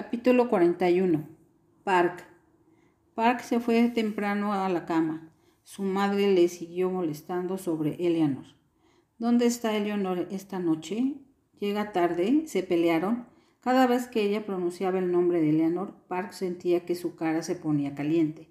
Capítulo 41. Park. Park se fue temprano a la cama. Su madre le siguió molestando sobre Eleanor. ¿Dónde está Eleanor esta noche? Llega tarde, se pelearon. Cada vez que ella pronunciaba el nombre de Eleanor, Park sentía que su cara se ponía caliente.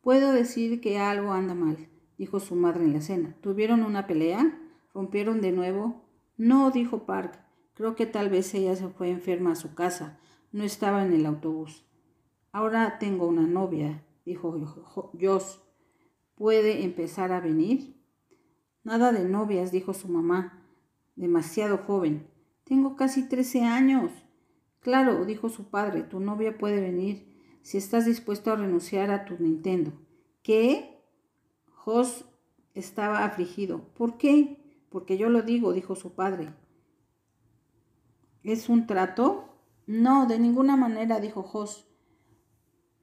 Puedo decir que algo anda mal, dijo su madre en la cena. ¿Tuvieron una pelea? ¿Rompieron de nuevo? No, dijo Park. Creo que tal vez ella se fue enferma a su casa no estaba en el autobús. Ahora tengo una novia, dijo Joss. ¿Puede empezar a venir? Nada de novias, dijo su mamá. Demasiado joven. Tengo casi trece años. Claro, dijo su padre, tu novia puede venir si estás dispuesto a renunciar a tu Nintendo. ¿Qué? Joss estaba afligido. ¿Por qué? Porque yo lo digo, dijo su padre. ¿Es un trato? No, de ninguna manera, dijo Joss.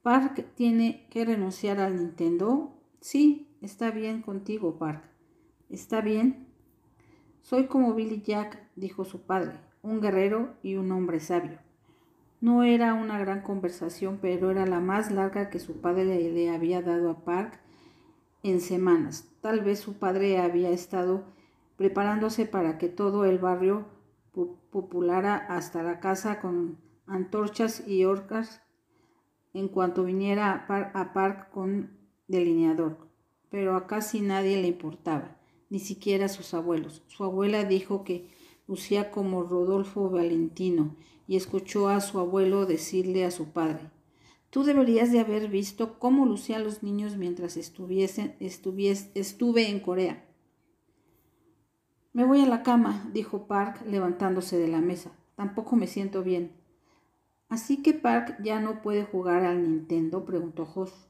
Park tiene que renunciar al Nintendo. Sí, está bien contigo, Park. ¿Está bien? Soy como Billy Jack, dijo su padre, un guerrero y un hombre sabio. No era una gran conversación, pero era la más larga que su padre le había dado a Park en semanas. Tal vez su padre había estado preparándose para que todo el barrio populara hasta la casa con antorchas y orcas en cuanto viniera a, Park con delineador. Pero a casi nadie le importaba, ni siquiera a sus abuelos. Su abuela dijo que lucía como Rodolfo Valentino y escuchó a su abuelo decirle a su padre, Tú deberías de haber visto cómo lucían los niños mientras estuviesen, estuve en Corea. Me voy a la cama, dijo Park levantándose de la mesa. Tampoco me siento bien. Así que Park ya no puede jugar al Nintendo, preguntó Joss.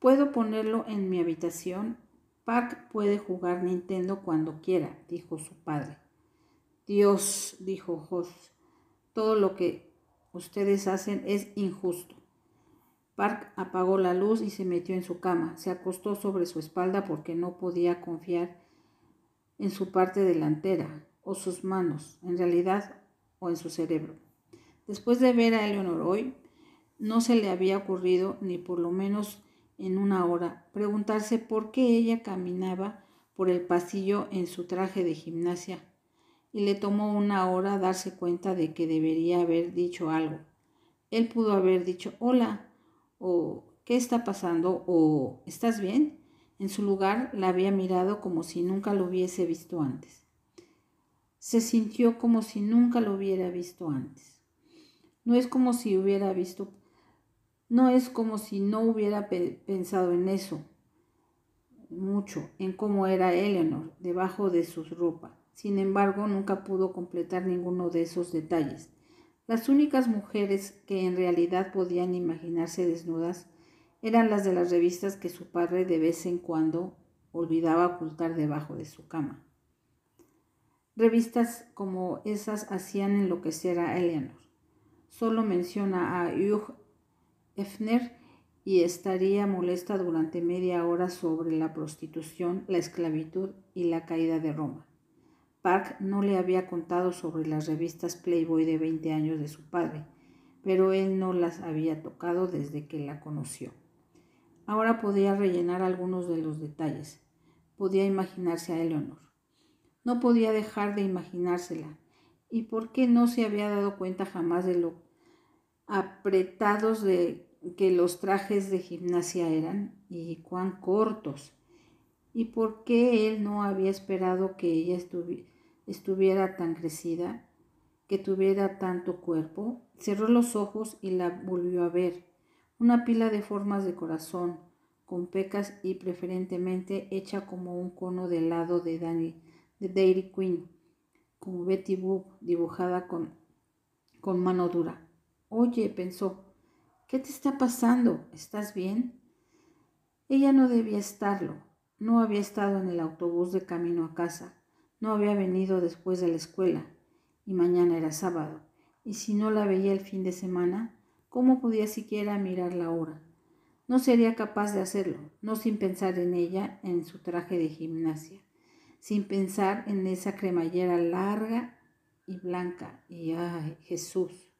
¿Puedo ponerlo en mi habitación? Park puede jugar Nintendo cuando quiera, dijo su padre. Dios, dijo Joss, todo lo que ustedes hacen es injusto. Park apagó la luz y se metió en su cama. Se acostó sobre su espalda porque no podía confiar en su parte delantera o sus manos, en realidad, o en su cerebro. Después de ver a Eleanor hoy, no se le había ocurrido, ni por lo menos en una hora, preguntarse por qué ella caminaba por el pasillo en su traje de gimnasia, y le tomó una hora darse cuenta de que debería haber dicho algo. Él pudo haber dicho hola, o ¿qué está pasando? o ¿estás bien? En su lugar la había mirado como si nunca lo hubiese visto antes. Se sintió como si nunca lo hubiera visto antes. No es como si hubiera visto, no es como si no hubiera pensado en eso mucho, en cómo era Eleanor debajo de su ropa. Sin embargo, nunca pudo completar ninguno de esos detalles. Las únicas mujeres que en realidad podían imaginarse desnudas eran las de las revistas que su padre de vez en cuando olvidaba ocultar debajo de su cama. Revistas como esas hacían enloquecer a Eleanor. Solo menciona a Hugh Hefner y estaría molesta durante media hora sobre la prostitución, la esclavitud y la caída de Roma. Park no le había contado sobre las revistas Playboy de 20 años de su padre, pero él no las había tocado desde que la conoció. Ahora podía rellenar algunos de los detalles. Podía imaginarse a Eleanor. No podía dejar de imaginársela. ¿Y por qué no se había dado cuenta jamás de lo apretados de que los trajes de gimnasia eran y cuán cortos? ¿Y por qué él no había esperado que ella estuviera tan crecida, que tuviera tanto cuerpo? Cerró los ojos y la volvió a ver una pila de formas de corazón, con pecas y preferentemente hecha como un cono de helado de, de Dairy Queen, como Betty Boop dibujada con, con mano dura. Oye, pensó, ¿qué te está pasando? ¿Estás bien? Ella no debía estarlo. No había estado en el autobús de camino a casa. No había venido después de la escuela. Y mañana era sábado. Y si no la veía el fin de semana, ¿Cómo podía siquiera mirar la hora? No sería capaz de hacerlo, no sin pensar en ella en su traje de gimnasia, sin pensar en esa cremallera larga y blanca. Y ay, Jesús.